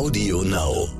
Audio Now.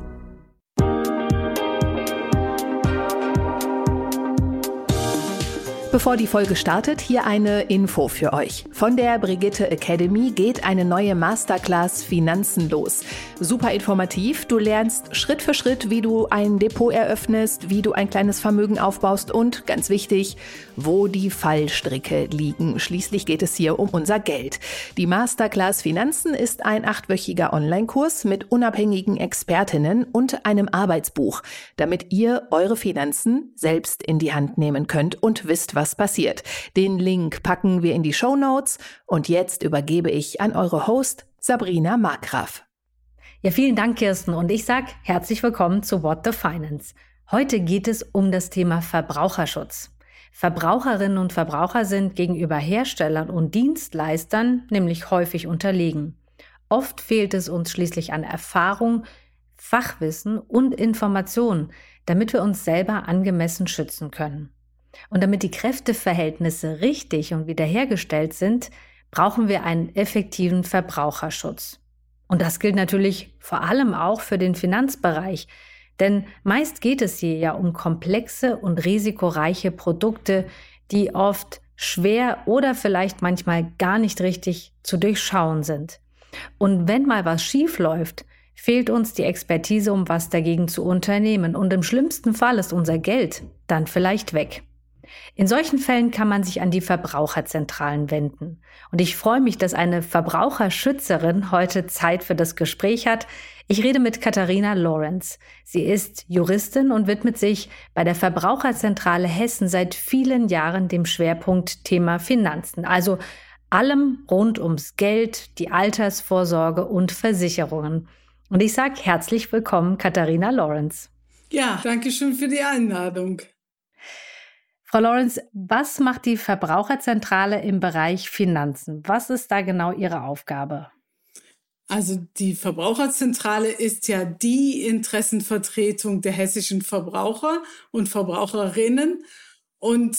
Bevor die Folge startet, hier eine Info für euch. Von der Brigitte Academy geht eine neue Masterclass Finanzen los. Super informativ. Du lernst Schritt für Schritt, wie du ein Depot eröffnest, wie du ein kleines Vermögen aufbaust und, ganz wichtig, wo die Fallstricke liegen. Schließlich geht es hier um unser Geld. Die Masterclass Finanzen ist ein achtwöchiger Online-Kurs mit unabhängigen Expertinnen und einem Arbeitsbuch, damit ihr eure Finanzen selbst in die Hand nehmen könnt und wisst, was passiert. Den Link packen wir in die Show Notes und jetzt übergebe ich an eure Host Sabrina Markgraf. Ja, vielen Dank, Kirsten. Und ich sage herzlich willkommen zu What the Finance. Heute geht es um das Thema Verbraucherschutz. Verbraucherinnen und Verbraucher sind gegenüber Herstellern und Dienstleistern nämlich häufig unterlegen. Oft fehlt es uns schließlich an Erfahrung, Fachwissen und Informationen, damit wir uns selber angemessen schützen können. Und damit die Kräfteverhältnisse richtig und wiederhergestellt sind, brauchen wir einen effektiven Verbraucherschutz. Und das gilt natürlich vor allem auch für den Finanzbereich, denn meist geht es hier ja um komplexe und risikoreiche Produkte, die oft schwer oder vielleicht manchmal gar nicht richtig zu durchschauen sind. Und wenn mal was schief läuft, fehlt uns die Expertise, um was dagegen zu unternehmen. Und im schlimmsten Fall ist unser Geld dann vielleicht weg. In solchen Fällen kann man sich an die Verbraucherzentralen wenden. Und ich freue mich, dass eine Verbraucherschützerin heute Zeit für das Gespräch hat. Ich rede mit Katharina Lawrence. Sie ist Juristin und widmet sich bei der Verbraucherzentrale Hessen seit vielen Jahren dem Schwerpunkt Thema Finanzen, also allem rund ums Geld, die Altersvorsorge und Versicherungen. Und ich sage herzlich willkommen, Katharina Lawrence. Ja, danke schön für die Einladung. Frau Lawrence, was macht die Verbraucherzentrale im Bereich Finanzen? Was ist da genau Ihre Aufgabe? Also die Verbraucherzentrale ist ja die Interessenvertretung der hessischen Verbraucher und Verbraucherinnen. Und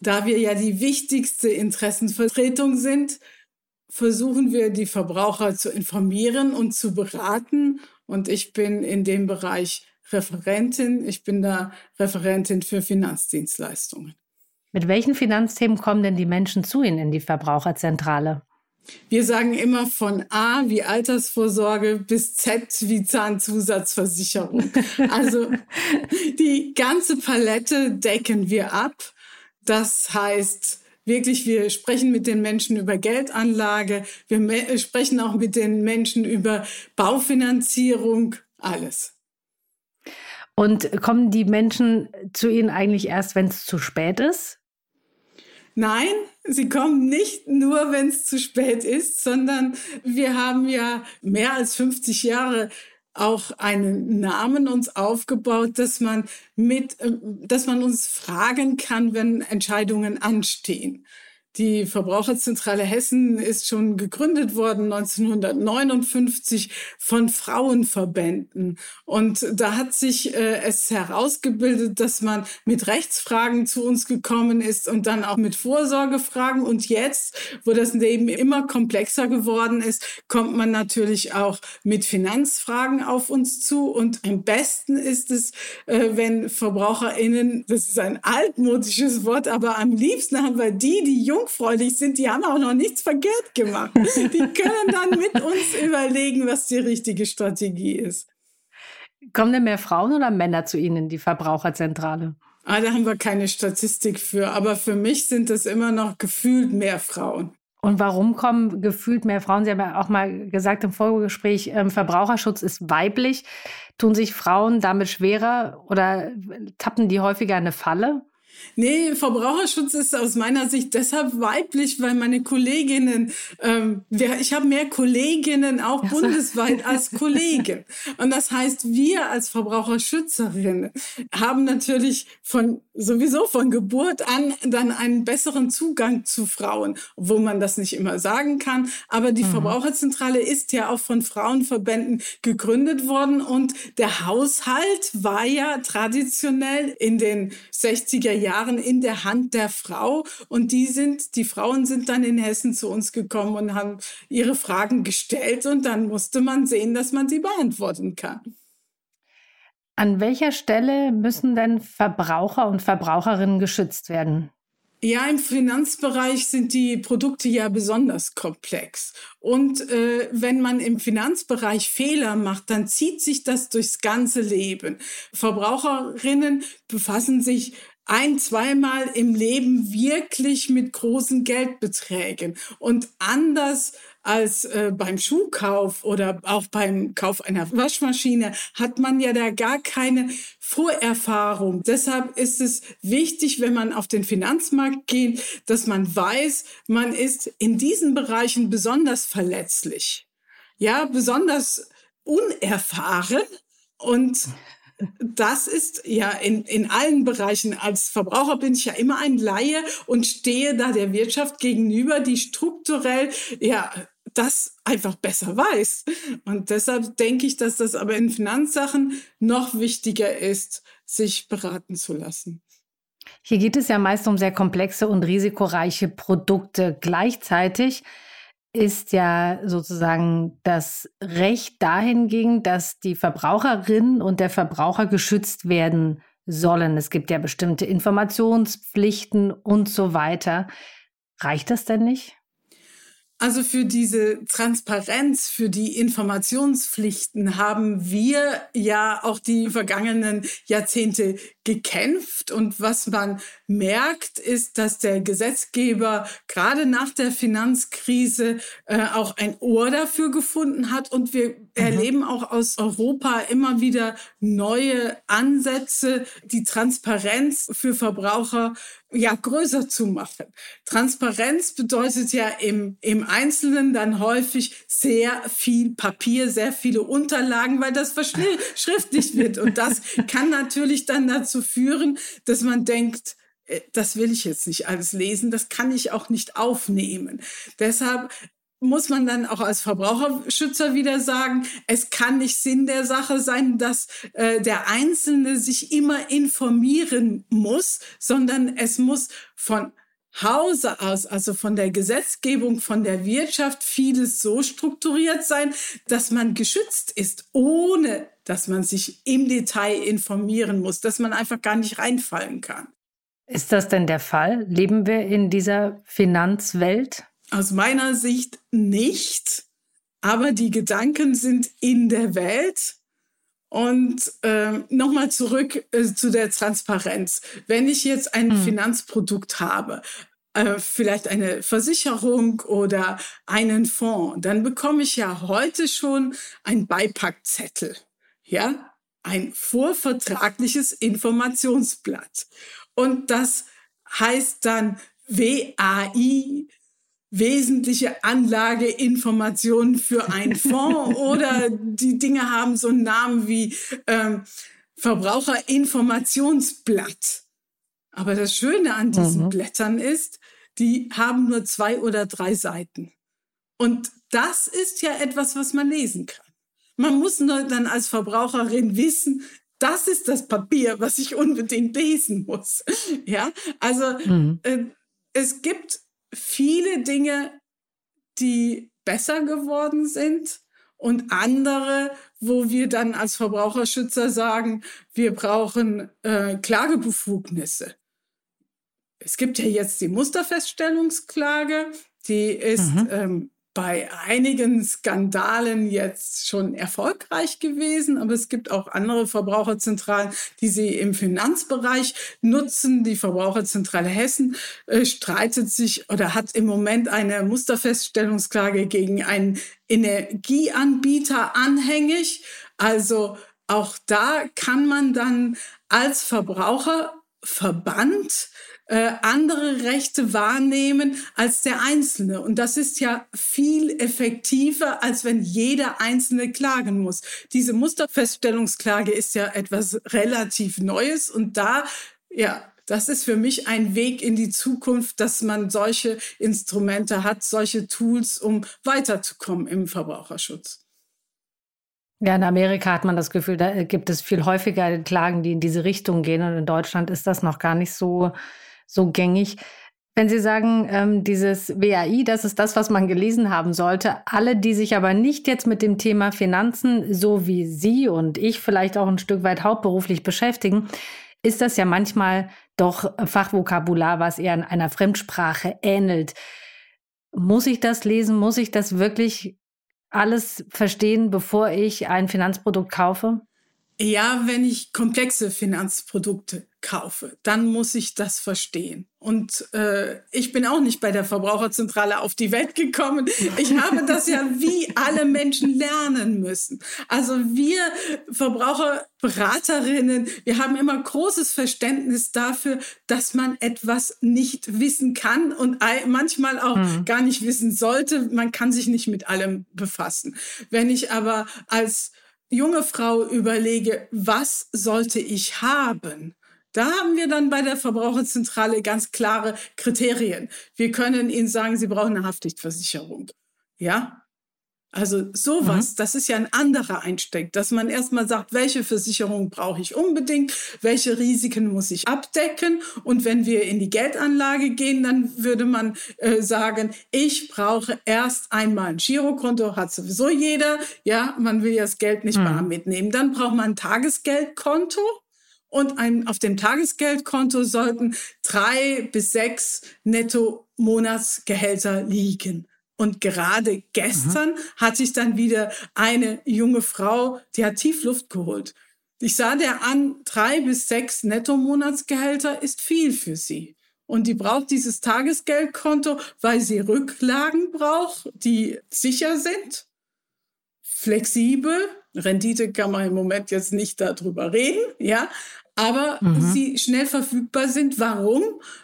da wir ja die wichtigste Interessenvertretung sind, versuchen wir die Verbraucher zu informieren und zu beraten. Und ich bin in dem Bereich Referentin. Ich bin da Referentin für Finanzdienstleistungen. Mit welchen Finanzthemen kommen denn die Menschen zu Ihnen in die Verbraucherzentrale? Wir sagen immer von A wie Altersvorsorge bis Z wie Zahnzusatzversicherung. Also die ganze Palette decken wir ab. Das heißt, wirklich, wir sprechen mit den Menschen über Geldanlage, wir sprechen auch mit den Menschen über Baufinanzierung, alles. Und kommen die Menschen zu Ihnen eigentlich erst, wenn es zu spät ist? Nein, sie kommen nicht nur, wenn es zu spät ist, sondern wir haben ja mehr als 50 Jahre auch einen Namen uns aufgebaut, dass man mit, äh, dass man uns fragen kann, wenn Entscheidungen anstehen. Die Verbraucherzentrale Hessen ist schon gegründet worden 1959 von Frauenverbänden. Und da hat sich äh, es herausgebildet, dass man mit Rechtsfragen zu uns gekommen ist und dann auch mit Vorsorgefragen. Und jetzt, wo das Leben immer komplexer geworden ist, kommt man natürlich auch mit Finanzfragen auf uns zu. Und am besten ist es, äh, wenn VerbraucherInnen, das ist ein altmodisches Wort, aber am liebsten haben wir die, die jung jungfräulich sind, die haben auch noch nichts verkehrt gemacht. Die können dann mit uns überlegen, was die richtige Strategie ist. Kommen denn mehr Frauen oder Männer zu Ihnen in die Verbraucherzentrale? Ah, da haben wir keine Statistik für. Aber für mich sind es immer noch gefühlt mehr Frauen. Und warum kommen gefühlt mehr Frauen? Sie haben ja auch mal gesagt im Vorgespräch, ähm, Verbraucherschutz ist weiblich. Tun sich Frauen damit schwerer oder tappen die häufiger eine Falle? Nee, Verbraucherschutz ist aus meiner Sicht deshalb weiblich, weil meine Kolleginnen, ähm, ich habe mehr Kolleginnen auch ja, bundesweit als Kollegen. Und das heißt, wir als Verbraucherschützerinnen haben natürlich von sowieso von Geburt an dann einen besseren Zugang zu Frauen, wo man das nicht immer sagen kann. Aber die mhm. Verbraucherzentrale ist ja auch von Frauenverbänden gegründet worden und der Haushalt war ja traditionell in den 60er Jahren Jahren in der Hand der Frau. Und die sind, die Frauen sind dann in Hessen zu uns gekommen und haben ihre Fragen gestellt. Und dann musste man sehen, dass man sie beantworten kann. An welcher Stelle müssen denn Verbraucher und Verbraucherinnen geschützt werden? Ja, im Finanzbereich sind die Produkte ja besonders komplex. Und äh, wenn man im Finanzbereich Fehler macht, dann zieht sich das durchs ganze Leben. Verbraucherinnen befassen sich ein, zweimal im Leben wirklich mit großen Geldbeträgen. Und anders als äh, beim Schuhkauf oder auch beim Kauf einer Waschmaschine hat man ja da gar keine Vorerfahrung. Deshalb ist es wichtig, wenn man auf den Finanzmarkt geht, dass man weiß, man ist in diesen Bereichen besonders verletzlich. Ja, besonders unerfahren und das ist ja in, in allen Bereichen. Als Verbraucher bin ich ja immer ein Laie und stehe da der Wirtschaft gegenüber, die strukturell ja das einfach besser weiß. Und deshalb denke ich, dass das aber in Finanzsachen noch wichtiger ist, sich beraten zu lassen. Hier geht es ja meist um sehr komplexe und risikoreiche Produkte. Gleichzeitig ist ja sozusagen das Recht dahingegen, dass die Verbraucherinnen und der Verbraucher geschützt werden sollen. Es gibt ja bestimmte Informationspflichten und so weiter. Reicht das denn nicht? Also für diese Transparenz, für die Informationspflichten haben wir ja auch die vergangenen Jahrzehnte gekämpft. Und was man merkt, ist, dass der Gesetzgeber gerade nach der Finanzkrise äh, auch ein Ohr dafür gefunden hat. Und wir mhm. erleben auch aus Europa immer wieder neue Ansätze, die Transparenz für Verbraucher ja, größer zu machen. Transparenz bedeutet ja im, im Einzelnen dann häufig sehr viel Papier, sehr viele Unterlagen, weil das verschriftlicht wird. Und das kann natürlich dann dazu führen, dass man denkt, äh, das will ich jetzt nicht alles lesen, das kann ich auch nicht aufnehmen. Deshalb muss man dann auch als Verbraucherschützer wieder sagen, es kann nicht Sinn der Sache sein, dass äh, der Einzelne sich immer informieren muss, sondern es muss von Hause aus, also von der Gesetzgebung, von der Wirtschaft, vieles so strukturiert sein, dass man geschützt ist, ohne dass man sich im Detail informieren muss, dass man einfach gar nicht reinfallen kann. Ist das denn der Fall? Leben wir in dieser Finanzwelt? Aus meiner Sicht nicht, aber die Gedanken sind in der Welt. Und äh, nochmal zurück äh, zu der Transparenz. Wenn ich jetzt ein hm. Finanzprodukt habe, äh, vielleicht eine Versicherung oder einen Fonds, dann bekomme ich ja heute schon ein Beipackzettel, ja, ein vorvertragliches Informationsblatt. Und das heißt dann WAI, wesentliche Anlageinformationen für einen Fonds oder die Dinge haben so einen Namen wie ähm, Verbraucherinformationsblatt. Aber das Schöne an diesen mhm. Blättern ist, die haben nur zwei oder drei Seiten. Und das ist ja etwas, was man lesen kann. Man muss nur dann als Verbraucherin wissen, das ist das Papier, was ich unbedingt lesen muss. Ja, also mhm. äh, es gibt viele Dinge, die besser geworden sind und andere, wo wir dann als Verbraucherschützer sagen, wir brauchen äh, Klagebefugnisse. Es gibt ja jetzt die Musterfeststellungsklage, die ist mhm. ähm, bei einigen Skandalen jetzt schon erfolgreich gewesen, aber es gibt auch andere Verbraucherzentralen, die sie im Finanzbereich nutzen. Die Verbraucherzentrale Hessen äh, streitet sich oder hat im Moment eine Musterfeststellungsklage gegen einen Energieanbieter anhängig. Also auch da kann man dann als Verbraucherverband äh, andere Rechte wahrnehmen als der Einzelne. Und das ist ja viel effektiver, als wenn jeder Einzelne klagen muss. Diese Musterfeststellungsklage ist ja etwas relativ Neues und da, ja, das ist für mich ein Weg in die Zukunft, dass man solche Instrumente hat, solche Tools, um weiterzukommen im Verbraucherschutz. Ja, in Amerika hat man das Gefühl, da gibt es viel häufiger Klagen, die in diese Richtung gehen. Und in Deutschland ist das noch gar nicht so, so gängig. Wenn Sie sagen, ähm, dieses WAI, das ist das, was man gelesen haben sollte. Alle, die sich aber nicht jetzt mit dem Thema Finanzen, so wie Sie und ich vielleicht auch ein Stück weit hauptberuflich beschäftigen, ist das ja manchmal doch Fachvokabular, was eher in einer Fremdsprache ähnelt. Muss ich das lesen? Muss ich das wirklich alles verstehen, bevor ich ein Finanzprodukt kaufe? Ja, wenn ich komplexe Finanzprodukte kaufe, dann muss ich das verstehen. Und äh, ich bin auch nicht bei der Verbraucherzentrale auf die Welt gekommen. Ich habe das ja wie alle Menschen lernen müssen. Also wir Verbraucherberaterinnen, wir haben immer großes Verständnis dafür, dass man etwas nicht wissen kann und manchmal auch mhm. gar nicht wissen sollte. Man kann sich nicht mit allem befassen. Wenn ich aber als junge Frau überlege, was sollte ich haben? Da haben wir dann bei der Verbraucherzentrale ganz klare Kriterien. Wir können Ihnen sagen, Sie brauchen eine Haftpflichtversicherung. Ja, also sowas, mhm. das ist ja ein anderer Einstieg, dass man erstmal sagt, welche Versicherung brauche ich unbedingt, welche Risiken muss ich abdecken. Und wenn wir in die Geldanlage gehen, dann würde man äh, sagen, ich brauche erst einmal ein Girokonto, hat sowieso jeder. Ja, man will ja das Geld nicht mhm. mitnehmen. Dann braucht man ein Tagesgeldkonto. Und ein, auf dem Tagesgeldkonto sollten drei bis sechs Netto-Monatsgehälter liegen. Und gerade gestern mhm. hat sich dann wieder eine junge Frau, die hat Tiefluft geholt. Ich sah der an, drei bis sechs Netto-Monatsgehälter ist viel für sie. Und die braucht dieses Tagesgeldkonto, weil sie Rücklagen braucht, die sicher sind, flexibel. Rendite kann man im Moment jetzt nicht darüber reden, ja. Aber mhm. sie schnell verfügbar sind. Warum?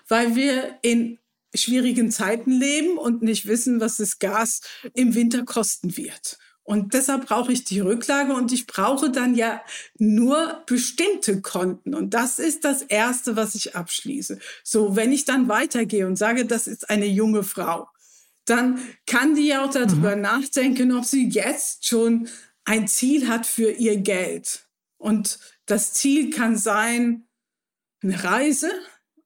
Weil wir in schwierigen Zeiten leben und nicht wissen, was das Gas im Winter kosten wird. Und deshalb brauche ich die Rücklage und ich brauche dann ja nur bestimmte Konten. Und das ist das Erste, was ich abschließe. So, wenn ich dann weitergehe und sage, das ist eine junge Frau, dann kann die ja auch darüber mhm. nachdenken, ob sie jetzt schon ein Ziel hat für ihr Geld. Und das Ziel kann sein, eine Reise,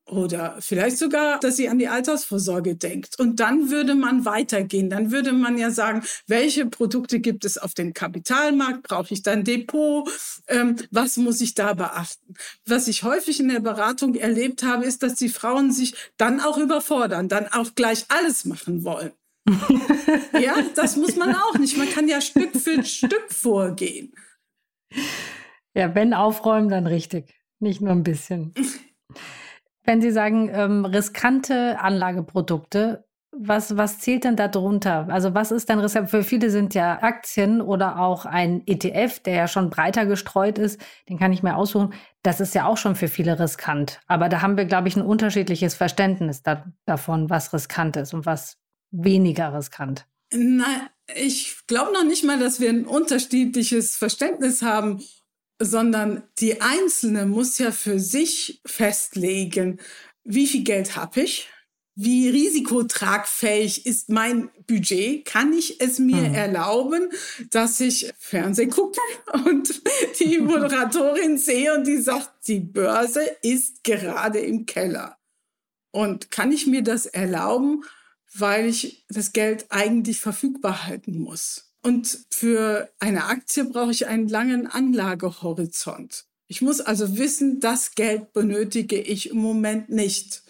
oder vielleicht sogar, dass sie an die Altersvorsorge denkt. Und dann würde man weitergehen. Dann würde man ja sagen, welche Produkte gibt es auf dem Kapitalmarkt? Brauche ich dann Depot? Ähm, was muss ich da beachten? Was ich häufig in der Beratung erlebt habe, ist, dass die Frauen sich dann auch überfordern, dann auch gleich alles machen wollen. ja, das muss man auch nicht. Man kann ja Stück für Stück vorgehen. Ja, wenn aufräumen, dann richtig. Nicht nur ein bisschen. Wenn Sie sagen, ähm, riskante Anlageprodukte, was, was zählt denn da drunter? Also was ist denn riskant? Für viele sind ja Aktien oder auch ein ETF, der ja schon breiter gestreut ist, den kann ich mir aussuchen. Das ist ja auch schon für viele riskant. Aber da haben wir, glaube ich, ein unterschiedliches Verständnis da, davon, was riskant ist und was weniger riskant. Nein, ich glaube noch nicht mal, dass wir ein unterschiedliches Verständnis haben sondern die Einzelne muss ja für sich festlegen, wie viel Geld habe ich, wie risikotragfähig ist mein Budget? Kann ich es mir mhm. erlauben, dass ich Fernsehen gucke und die Moderatorin sehe und die sagt, die Börse ist gerade im Keller? Und kann ich mir das erlauben, weil ich das Geld eigentlich verfügbar halten muss? Und für eine Aktie brauche ich einen langen Anlagehorizont. Ich muss also wissen, das Geld benötige ich im Moment nicht.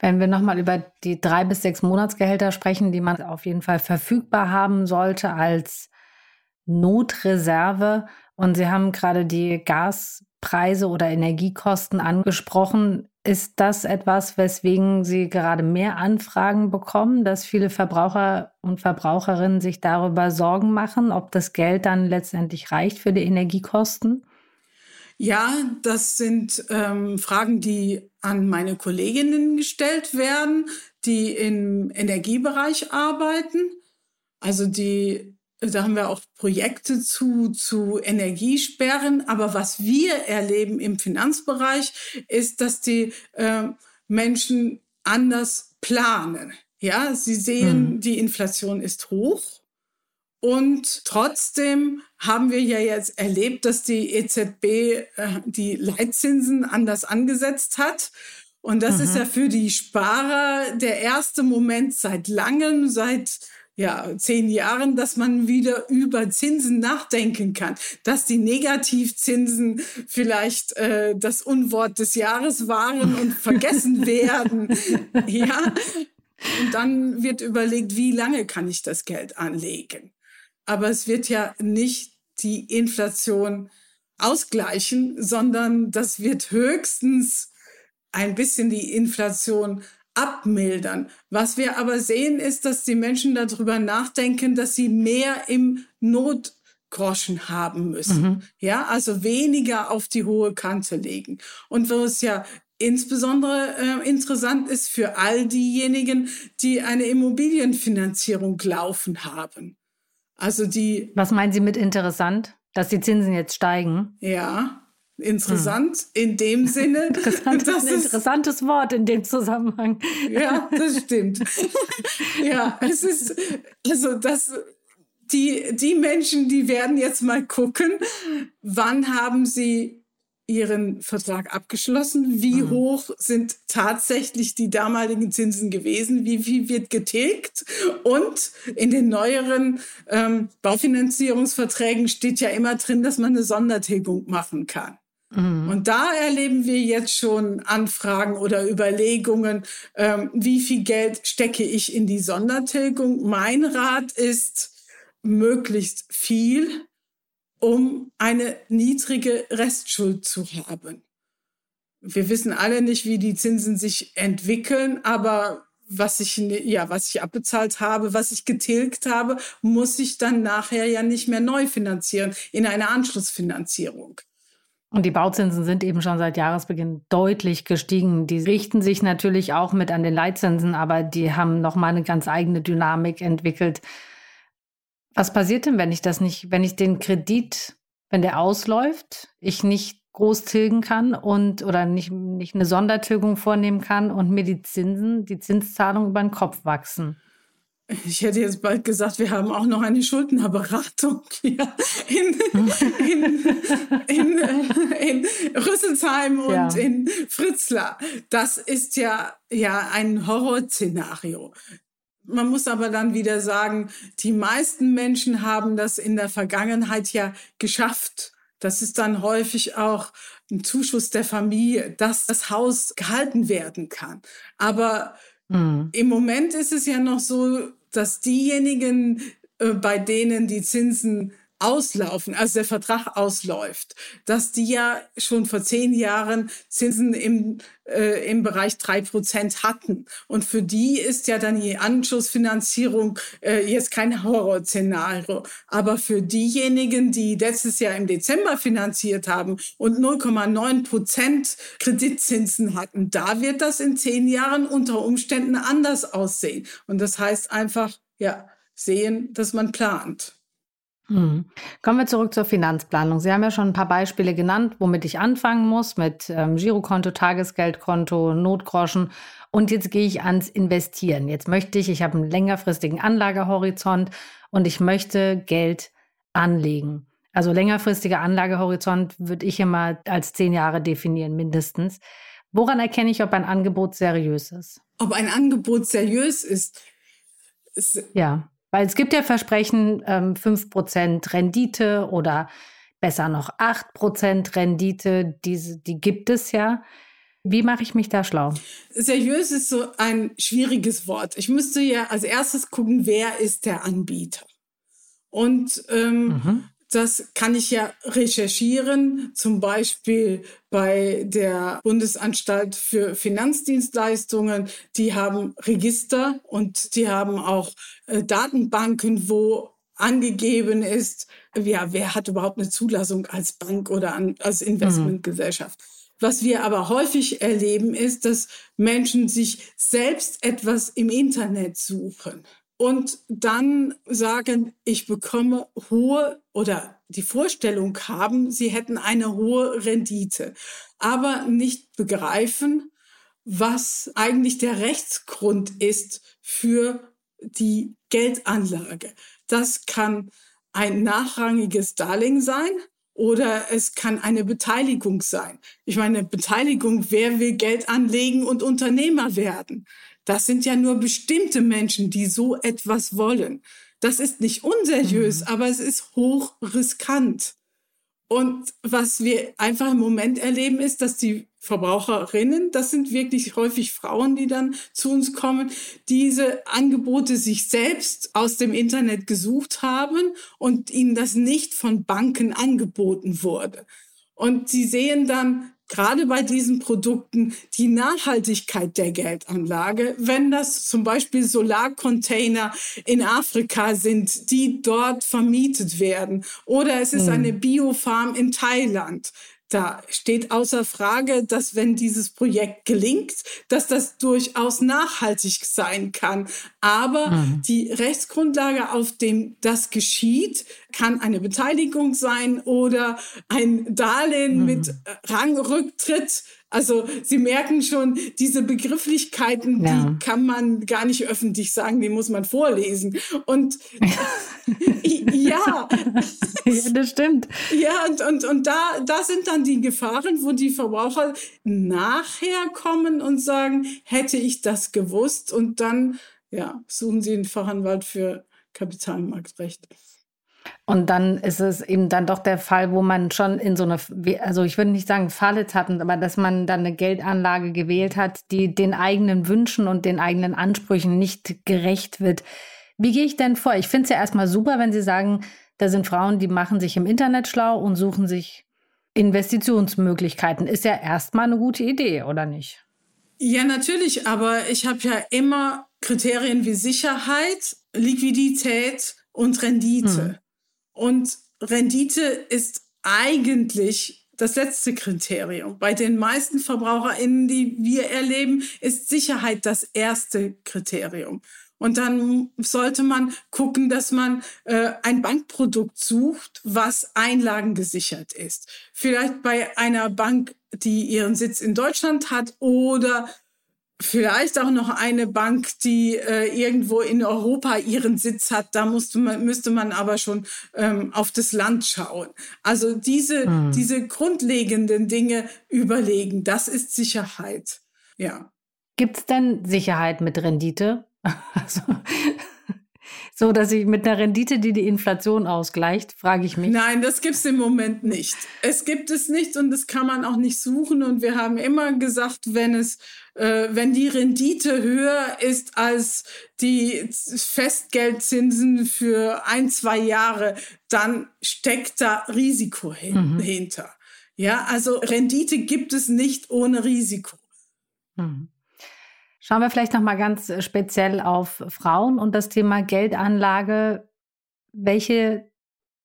Wenn wir nochmal über die drei bis sechs Monatsgehälter sprechen, die man auf jeden Fall verfügbar haben sollte als Notreserve. Und Sie haben gerade die Gaspreise oder Energiekosten angesprochen. Ist das etwas, weswegen Sie gerade mehr Anfragen bekommen, dass viele Verbraucher und Verbraucherinnen sich darüber Sorgen machen, ob das Geld dann letztendlich reicht für die Energiekosten? Ja, das sind ähm, Fragen, die an meine Kolleginnen gestellt werden, die im Energiebereich arbeiten. Also die da haben wir auch Projekte zu, zu Energiesperren. Aber was wir erleben im Finanzbereich, ist, dass die äh, Menschen anders planen. Ja, sie sehen, mhm. die Inflation ist hoch Und trotzdem haben wir ja jetzt erlebt, dass die EZB äh, die Leitzinsen anders angesetzt hat. Und das mhm. ist ja für die Sparer der erste Moment seit langem, seit ja, zehn Jahren, dass man wieder über Zinsen nachdenken kann, dass die Negativzinsen vielleicht äh, das Unwort des Jahres waren und vergessen werden. Ja, und dann wird überlegt, wie lange kann ich das Geld anlegen? Aber es wird ja nicht die Inflation ausgleichen, sondern das wird höchstens ein bisschen die Inflation abmildern. Was wir aber sehen, ist, dass die Menschen darüber nachdenken, dass sie mehr im Notgroschen haben müssen. Mhm. Ja, also weniger auf die hohe Kante legen. Und wo es ja insbesondere äh, interessant ist für all diejenigen, die eine Immobilienfinanzierung laufen haben. Also die. Was meinen Sie mit interessant? Dass die Zinsen jetzt steigen? Ja, interessant hm. in dem Sinne. Interessant das ist ein interessantes Wort in dem Zusammenhang. Ja, das stimmt. ja, es ist, also das, die, die Menschen, die werden jetzt mal gucken, wann haben sie ihren Vertrag abgeschlossen? Wie mhm. hoch sind tatsächlich die damaligen Zinsen gewesen? Wie viel wird getilgt? Und in den neueren ähm, Baufinanzierungsverträgen steht ja immer drin, dass man eine Sondertilgung machen kann. Mhm. Und da erleben wir jetzt schon Anfragen oder Überlegungen, ähm, wie viel Geld stecke ich in die Sondertilgung. Mein Rat ist, möglichst viel, um eine niedrige Restschuld zu haben. Wir wissen alle nicht, wie die Zinsen sich entwickeln, aber was ich, ja, was ich abbezahlt habe, was ich getilgt habe, muss ich dann nachher ja nicht mehr neu finanzieren in einer Anschlussfinanzierung. Und die Bauzinsen sind eben schon seit Jahresbeginn deutlich gestiegen. Die richten sich natürlich auch mit an den Leitzinsen, aber die haben nochmal eine ganz eigene Dynamik entwickelt. Was passiert denn, wenn ich das nicht, wenn ich den Kredit, wenn der ausläuft, ich nicht groß tilgen kann und oder nicht, nicht eine Sondertilgung vornehmen kann und mir die Zinsen, die Zinszahlungen über den Kopf wachsen? Ich hätte jetzt bald gesagt, wir haben auch noch eine Schuldnerberatung hier in, in, in, in Rüsselsheim und ja. in Fritzlar. Das ist ja, ja ein Horrorszenario. Man muss aber dann wieder sagen, die meisten Menschen haben das in der Vergangenheit ja geschafft. Das ist dann häufig auch ein Zuschuss der Familie, dass das Haus gehalten werden kann. Aber mhm. im Moment ist es ja noch so, dass diejenigen, äh, bei denen die Zinsen auslaufen, also der Vertrag ausläuft, dass die ja schon vor zehn Jahren Zinsen im, äh, im Bereich drei Prozent hatten. Und für die ist ja dann die Anschlussfinanzierung äh, jetzt kein Horrorszenario. Aber für diejenigen, die letztes Jahr im Dezember finanziert haben und 0,9 Prozent Kreditzinsen hatten, da wird das in zehn Jahren unter Umständen anders aussehen. Und das heißt einfach, ja, sehen, dass man plant. Hm. Kommen wir zurück zur Finanzplanung. Sie haben ja schon ein paar Beispiele genannt, womit ich anfangen muss, mit ähm, Girokonto, Tagesgeldkonto, Notgroschen. Und jetzt gehe ich ans Investieren. Jetzt möchte ich, ich habe einen längerfristigen Anlagehorizont und ich möchte Geld anlegen. Also längerfristiger Anlagehorizont würde ich immer als zehn Jahre definieren, mindestens. Woran erkenne ich, ob ein Angebot seriös ist? Ob ein Angebot seriös ist? ist ja. Weil es gibt ja Versprechen, ähm, 5% Rendite oder besser noch 8% Rendite, diese, die gibt es ja. Wie mache ich mich da schlau? Seriös ist so ein schwieriges Wort. Ich müsste ja als erstes gucken, wer ist der Anbieter. Und ähm, mhm. Das kann ich ja recherchieren, zum Beispiel bei der Bundesanstalt für Finanzdienstleistungen. Die haben Register und die haben auch äh, Datenbanken, wo angegeben ist, ja, wer hat überhaupt eine Zulassung als Bank oder an, als Investmentgesellschaft. Mhm. Was wir aber häufig erleben, ist, dass Menschen sich selbst etwas im Internet suchen und dann sagen, ich bekomme hohe oder die Vorstellung haben, sie hätten eine hohe Rendite, aber nicht begreifen, was eigentlich der Rechtsgrund ist für die Geldanlage. Das kann ein nachrangiges Darlehen sein oder es kann eine Beteiligung sein. Ich meine, Beteiligung, wer will Geld anlegen und Unternehmer werden? Das sind ja nur bestimmte Menschen, die so etwas wollen. Das ist nicht unseriös, mhm. aber es ist hoch riskant. Und was wir einfach im Moment erleben, ist, dass die Verbraucherinnen, das sind wirklich häufig Frauen, die dann zu uns kommen, diese Angebote sich selbst aus dem Internet gesucht haben und ihnen das nicht von Banken angeboten wurde. Und sie sehen dann gerade bei diesen Produkten die Nachhaltigkeit der Geldanlage, wenn das zum Beispiel Solarcontainer in Afrika sind, die dort vermietet werden, oder es ist hm. eine Biofarm in Thailand, da steht außer Frage, dass wenn dieses Projekt gelingt, dass das durchaus nachhaltig sein kann. Aber mhm. die Rechtsgrundlage, auf dem das geschieht, kann eine Beteiligung sein oder ein Darlehen mhm. mit Rangrücktritt also Sie merken schon, diese Begrifflichkeiten, ja. die kann man gar nicht öffentlich sagen, die muss man vorlesen. Und ja. ja, das stimmt. Ja, und, und, und da, da sind dann die Gefahren, wo die Verbraucher nachher kommen und sagen, hätte ich das gewusst? Und dann ja, suchen sie einen Fachanwalt für Kapitalmarktrecht. Und dann ist es eben dann doch der Fall, wo man schon in so eine, also ich würde nicht sagen Falle tappen, aber dass man dann eine Geldanlage gewählt hat, die den eigenen Wünschen und den eigenen Ansprüchen nicht gerecht wird. Wie gehe ich denn vor? Ich finde es ja erstmal super, wenn Sie sagen, da sind Frauen, die machen sich im Internet schlau und suchen sich Investitionsmöglichkeiten. Ist ja erstmal eine gute Idee, oder nicht? Ja, natürlich, aber ich habe ja immer Kriterien wie Sicherheit, Liquidität und Rendite. Hm. Und Rendite ist eigentlich das letzte Kriterium. Bei den meisten VerbraucherInnen, die wir erleben, ist Sicherheit das erste Kriterium. Und dann sollte man gucken, dass man äh, ein Bankprodukt sucht, was einlagengesichert ist. Vielleicht bei einer Bank, die ihren Sitz in Deutschland hat oder Vielleicht auch noch eine Bank, die äh, irgendwo in Europa ihren Sitz hat. Da musste man, müsste man aber schon ähm, auf das Land schauen. Also diese, hm. diese grundlegenden Dinge überlegen, das ist Sicherheit. Ja. Gibt es denn Sicherheit mit Rendite? Also, so, dass ich mit einer Rendite, die die Inflation ausgleicht, frage ich mich. Nein, das gibt es im Moment nicht. Es gibt es nicht und das kann man auch nicht suchen. Und wir haben immer gesagt, wenn es, äh, wenn die Rendite höher ist als die Festgeldzinsen für ein, zwei Jahre, dann steckt da Risiko hin, mhm. hinter. Ja, also Rendite gibt es nicht ohne Risiko. Mhm. Schauen wir vielleicht noch mal ganz äh, speziell auf Frauen und das Thema Geldanlage. Welche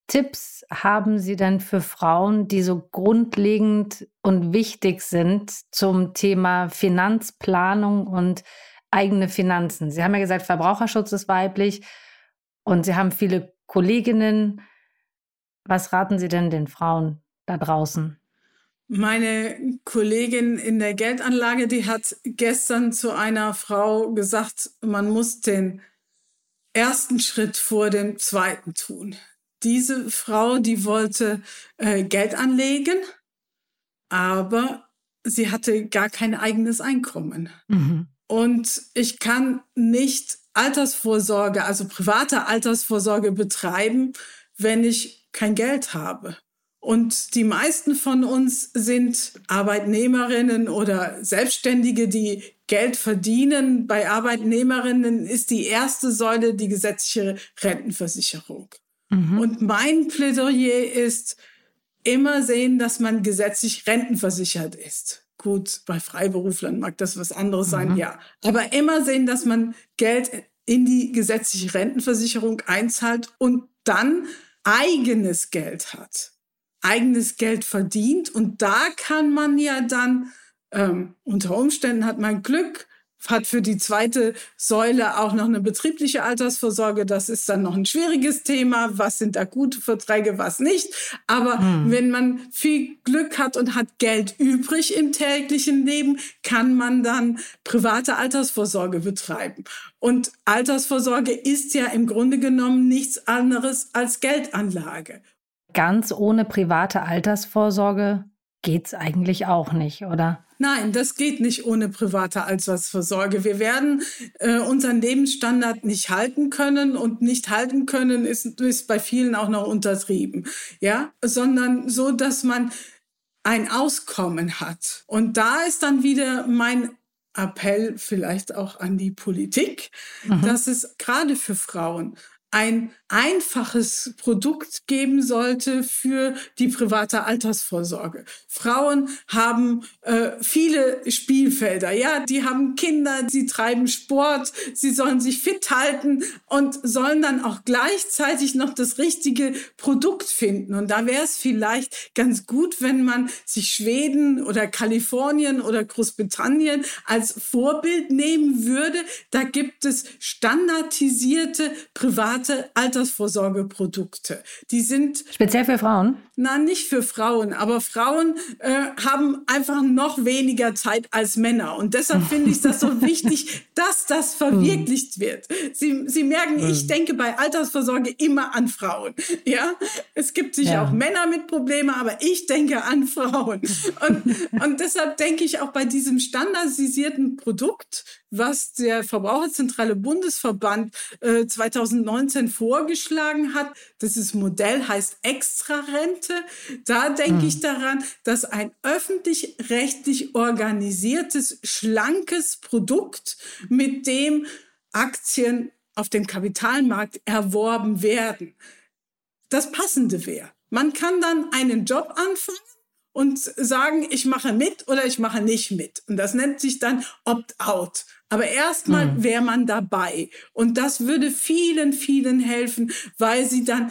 Tipps haben Sie denn für Frauen, die so grundlegend und wichtig sind zum Thema Finanzplanung und eigene Finanzen? Sie haben ja gesagt, Verbraucherschutz ist weiblich und Sie haben viele Kolleginnen. Was raten Sie denn den Frauen da draußen? Meine Kollegin in der Geldanlage, die hat gestern zu einer Frau gesagt, man muss den ersten Schritt vor dem zweiten tun. Diese Frau, die wollte äh, Geld anlegen, aber sie hatte gar kein eigenes Einkommen. Mhm. Und ich kann nicht Altersvorsorge, also private Altersvorsorge betreiben, wenn ich kein Geld habe. Und die meisten von uns sind Arbeitnehmerinnen oder Selbstständige, die Geld verdienen. Bei Arbeitnehmerinnen ist die erste Säule die gesetzliche Rentenversicherung. Mhm. Und mein Plädoyer ist, immer sehen, dass man gesetzlich rentenversichert ist. Gut, bei Freiberuflern mag das was anderes mhm. sein, ja. Aber immer sehen, dass man Geld in die gesetzliche Rentenversicherung einzahlt und dann eigenes Geld hat eigenes Geld verdient. Und da kann man ja dann, ähm, unter Umständen hat man Glück, hat für die zweite Säule auch noch eine betriebliche Altersvorsorge. Das ist dann noch ein schwieriges Thema. Was sind da gute Verträge, was nicht? Aber hm. wenn man viel Glück hat und hat Geld übrig im täglichen Leben, kann man dann private Altersvorsorge betreiben. Und Altersvorsorge ist ja im Grunde genommen nichts anderes als Geldanlage. Ganz ohne private Altersvorsorge geht's eigentlich auch nicht, oder? Nein, das geht nicht ohne private Altersvorsorge. Wir werden äh, unseren Lebensstandard nicht halten können und nicht halten können ist, ist bei vielen auch noch untertrieben, ja, sondern so, dass man ein Auskommen hat. Und da ist dann wieder mein Appell vielleicht auch an die Politik, mhm. dass es gerade für Frauen ein einfaches Produkt geben sollte für die private Altersvorsorge. Frauen haben äh, viele Spielfelder, ja, die haben Kinder, sie treiben Sport, sie sollen sich fit halten und sollen dann auch gleichzeitig noch das richtige Produkt finden. Und da wäre es vielleicht ganz gut, wenn man sich Schweden oder Kalifornien oder Großbritannien als Vorbild nehmen würde. Da gibt es standardisierte private private Altersvorsorgeprodukte. Die sind speziell für Frauen? Na, nicht für Frauen, aber Frauen äh, haben einfach noch weniger Zeit als Männer und deshalb finde ich das so wichtig, dass das verwirklicht wird. Sie, Sie merken, ich hm. denke bei Altersvorsorge immer an Frauen. Ja, es gibt sicher ja. auch Männer mit Problemen, aber ich denke an Frauen und, und deshalb denke ich auch bei diesem standardisierten Produkt was der Verbraucherzentrale Bundesverband äh, 2019 vorgeschlagen hat. Das Modell heißt Extrarente. Da denke mhm. ich daran, dass ein öffentlich-rechtlich organisiertes, schlankes Produkt, mit dem Aktien auf dem Kapitalmarkt erworben werden, das passende wäre. Man kann dann einen Job anfangen und sagen, ich mache mit oder ich mache nicht mit. Und das nennt sich dann Opt-out. Aber erstmal mhm. wäre man dabei. Und das würde vielen, vielen helfen, weil sie dann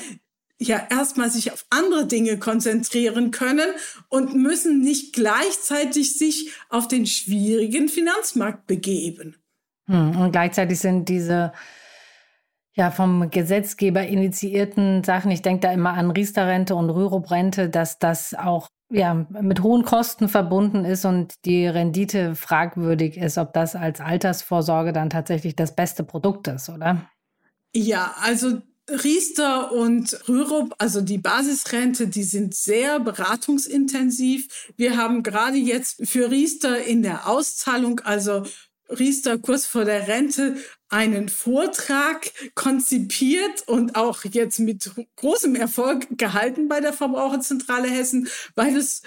ja erstmal sich auf andere Dinge konzentrieren können und müssen nicht gleichzeitig sich auf den schwierigen Finanzmarkt begeben. Hm, und gleichzeitig sind diese ja, vom Gesetzgeber initiierten Sachen, ich denke da immer an Riester-Rente und Rürup-Rente, dass das auch ja, mit hohen Kosten verbunden ist und die Rendite fragwürdig ist, ob das als Altersvorsorge dann tatsächlich das beste Produkt ist, oder? Ja, also Riester und Rürup, also die Basisrente, die sind sehr beratungsintensiv. Wir haben gerade jetzt für Riester in der Auszahlung, also Riester kurz vor der Rente einen Vortrag konzipiert und auch jetzt mit großem Erfolg gehalten bei der Verbraucherzentrale Hessen, weil es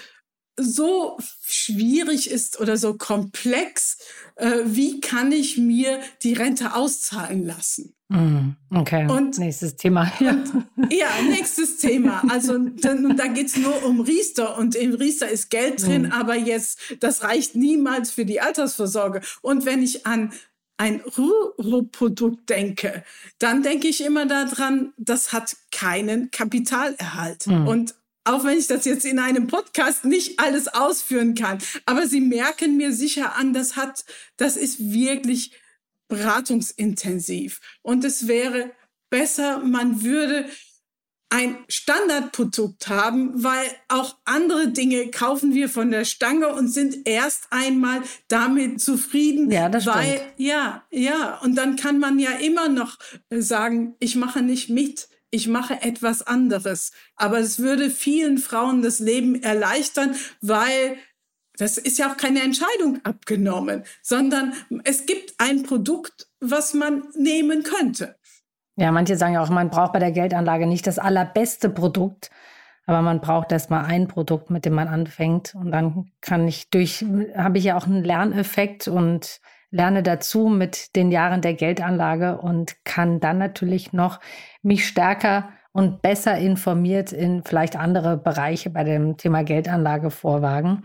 so schwierig ist oder so komplex, äh, wie kann ich mir die Rente auszahlen lassen? Mm, okay. Und nächstes Thema. Ja, und, ja nächstes Thema. Also dann, da geht's nur um Riester und im Riester ist Geld drin, mm. aber jetzt, das reicht niemals für die Altersvorsorge. Und wenn ich an ein Ruro-Produkt denke, dann denke ich immer daran, das hat keinen Kapitalerhalt. Mm. Und auch wenn ich das jetzt in einem Podcast nicht alles ausführen kann. Aber Sie merken mir sicher an, das hat, das ist wirklich beratungsintensiv. Und es wäre besser, man würde ein Standardprodukt haben, weil auch andere Dinge kaufen wir von der Stange und sind erst einmal damit zufrieden. Ja, das weil, stimmt. Ja, ja. Und dann kann man ja immer noch sagen, ich mache nicht mit ich mache etwas anderes. Aber es würde vielen Frauen das Leben erleichtern, weil das ist ja auch keine Entscheidung abgenommen, sondern es gibt ein Produkt, was man nehmen könnte. Ja, manche sagen ja auch, man braucht bei der Geldanlage nicht das allerbeste Produkt, aber man braucht erstmal ein Produkt, mit dem man anfängt. Und dann kann ich durch, habe ich ja auch einen Lerneffekt und lerne dazu mit den Jahren der Geldanlage und kann dann natürlich noch mich stärker und besser informiert in vielleicht andere Bereiche bei dem Thema Geldanlage vorwagen.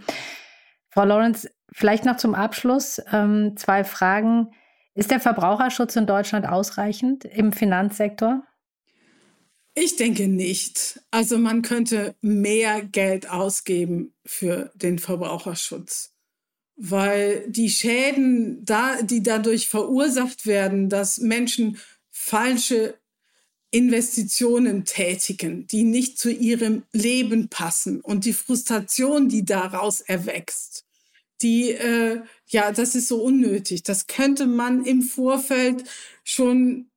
Frau Lawrence, vielleicht noch zum Abschluss ähm, zwei Fragen. Ist der Verbraucherschutz in Deutschland ausreichend im Finanzsektor? Ich denke nicht. Also man könnte mehr Geld ausgeben für den Verbraucherschutz. weil die Schäden, da, die dadurch verursacht werden, dass Menschen falsche Investitionen tätigen, die nicht zu ihrem Leben passen und die Frustration, die daraus erwächst, die, äh, ja, das ist so unnötig. Das könnte man im Vorfeld schon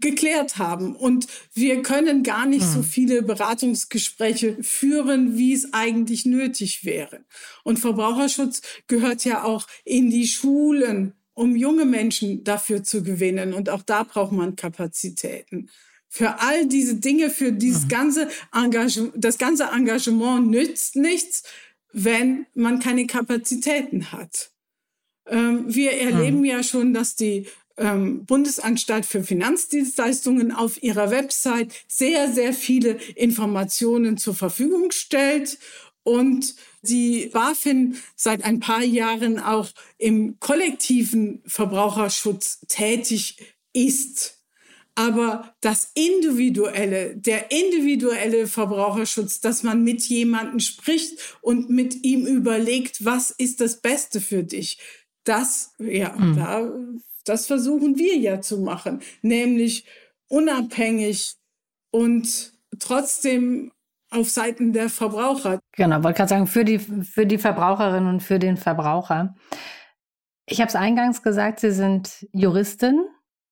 geklärt haben. Und wir können gar nicht so hm. viele Beratungsgespräche führen, wie es eigentlich nötig wäre. Und Verbraucherschutz gehört ja auch in die Schulen, um junge Menschen dafür zu gewinnen. Und auch da braucht man Kapazitäten. Für all diese Dinge, für dieses mhm. ganze Engagement, das ganze Engagement nützt nichts, wenn man keine Kapazitäten hat. Ähm, wir erleben mhm. ja schon, dass die ähm, Bundesanstalt für Finanzdienstleistungen auf ihrer Website sehr, sehr viele Informationen zur Verfügung stellt und die BaFin seit ein paar Jahren auch im kollektiven Verbraucherschutz tätig ist. Aber das individuelle, der individuelle Verbraucherschutz, dass man mit jemandem spricht und mit ihm überlegt, was ist das Beste für dich, das, ja, mhm. da das versuchen wir ja zu machen, nämlich unabhängig und trotzdem auf Seiten der Verbraucher. Genau, wollte gerade sagen, für die, für die Verbraucherin und für den Verbraucher. Ich habe es eingangs gesagt, Sie sind Juristin,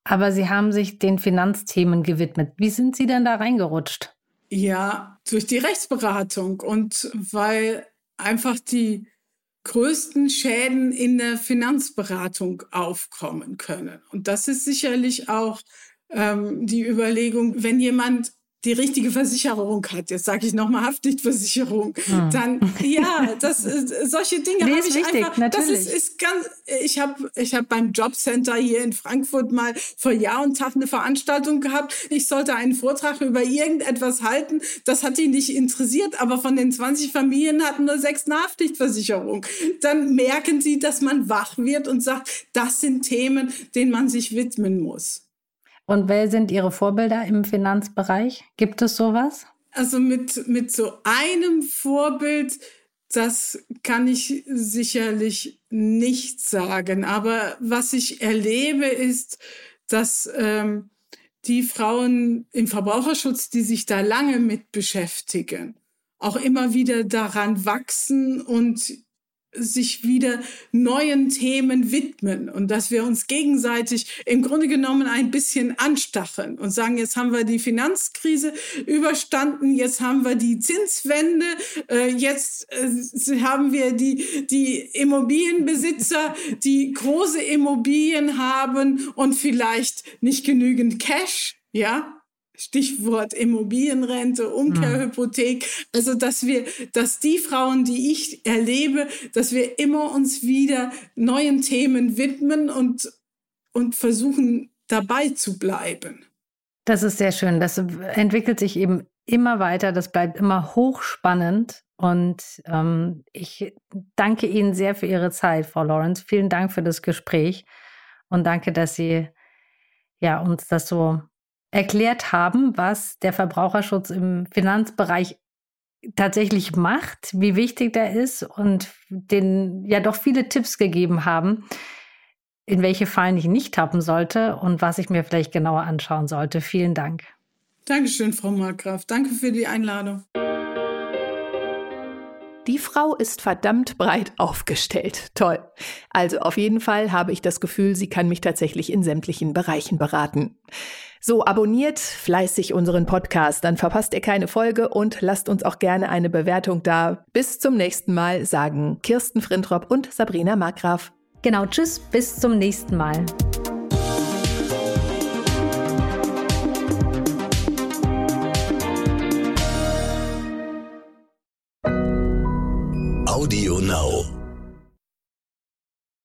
aber Sie haben sich den Finanzthemen gewidmet. Wie sind Sie denn da reingerutscht? Ja, durch die Rechtsberatung und weil einfach die größten Schäden in der Finanzberatung aufkommen können. Und das ist sicherlich auch ähm, die Überlegung, wenn jemand die richtige Versicherung hat, jetzt sage ich nochmal Haftpflichtversicherung, hm. dann ja, das solche Dinge nee, habe ich wichtig, einfach. Natürlich. Das ist, ist ganz. Ich habe ich habe beim Jobcenter hier in Frankfurt mal vor Jahr und Tag eine Veranstaltung gehabt. Ich sollte einen Vortrag über irgendetwas halten. Das hat die nicht interessiert, aber von den 20 Familien hatten nur sechs eine Haftpflichtversicherung. Dann merken sie, dass man wach wird und sagt, das sind Themen, denen man sich widmen muss. Und wer sind Ihre Vorbilder im Finanzbereich? Gibt es sowas? Also mit, mit so einem Vorbild, das kann ich sicherlich nicht sagen. Aber was ich erlebe, ist, dass ähm, die Frauen im Verbraucherschutz, die sich da lange mit beschäftigen, auch immer wieder daran wachsen und sich wieder neuen Themen widmen und dass wir uns gegenseitig im Grunde genommen ein bisschen anstacheln und sagen, jetzt haben wir die Finanzkrise überstanden, jetzt haben wir die Zinswende, äh, jetzt äh, haben wir die, die Immobilienbesitzer, die große Immobilien haben und vielleicht nicht genügend Cash, ja, Stichwort Immobilienrente, Umkehrhypothek. Also, dass wir, dass die Frauen, die ich erlebe, dass wir immer uns wieder neuen Themen widmen und, und versuchen, dabei zu bleiben. Das ist sehr schön. Das entwickelt sich eben immer weiter. Das bleibt immer hochspannend. Und ähm, ich danke Ihnen sehr für Ihre Zeit, Frau Lawrence. Vielen Dank für das Gespräch und danke, dass Sie ja, uns das so erklärt haben, was der Verbraucherschutz im Finanzbereich tatsächlich macht, wie wichtig der ist und den ja doch viele Tipps gegeben haben, in welche Fallen ich nicht tappen sollte und was ich mir vielleicht genauer anschauen sollte. Vielen Dank. Dankeschön, Frau Markgraf. Danke für die Einladung. Die Frau ist verdammt breit aufgestellt. Toll. Also auf jeden Fall habe ich das Gefühl, sie kann mich tatsächlich in sämtlichen Bereichen beraten. So, abonniert fleißig unseren Podcast, dann verpasst ihr keine Folge und lasst uns auch gerne eine Bewertung da. Bis zum nächsten Mal sagen Kirsten Frintrop und Sabrina Markgraf. Genau, tschüss, bis zum nächsten Mal. Audio Now.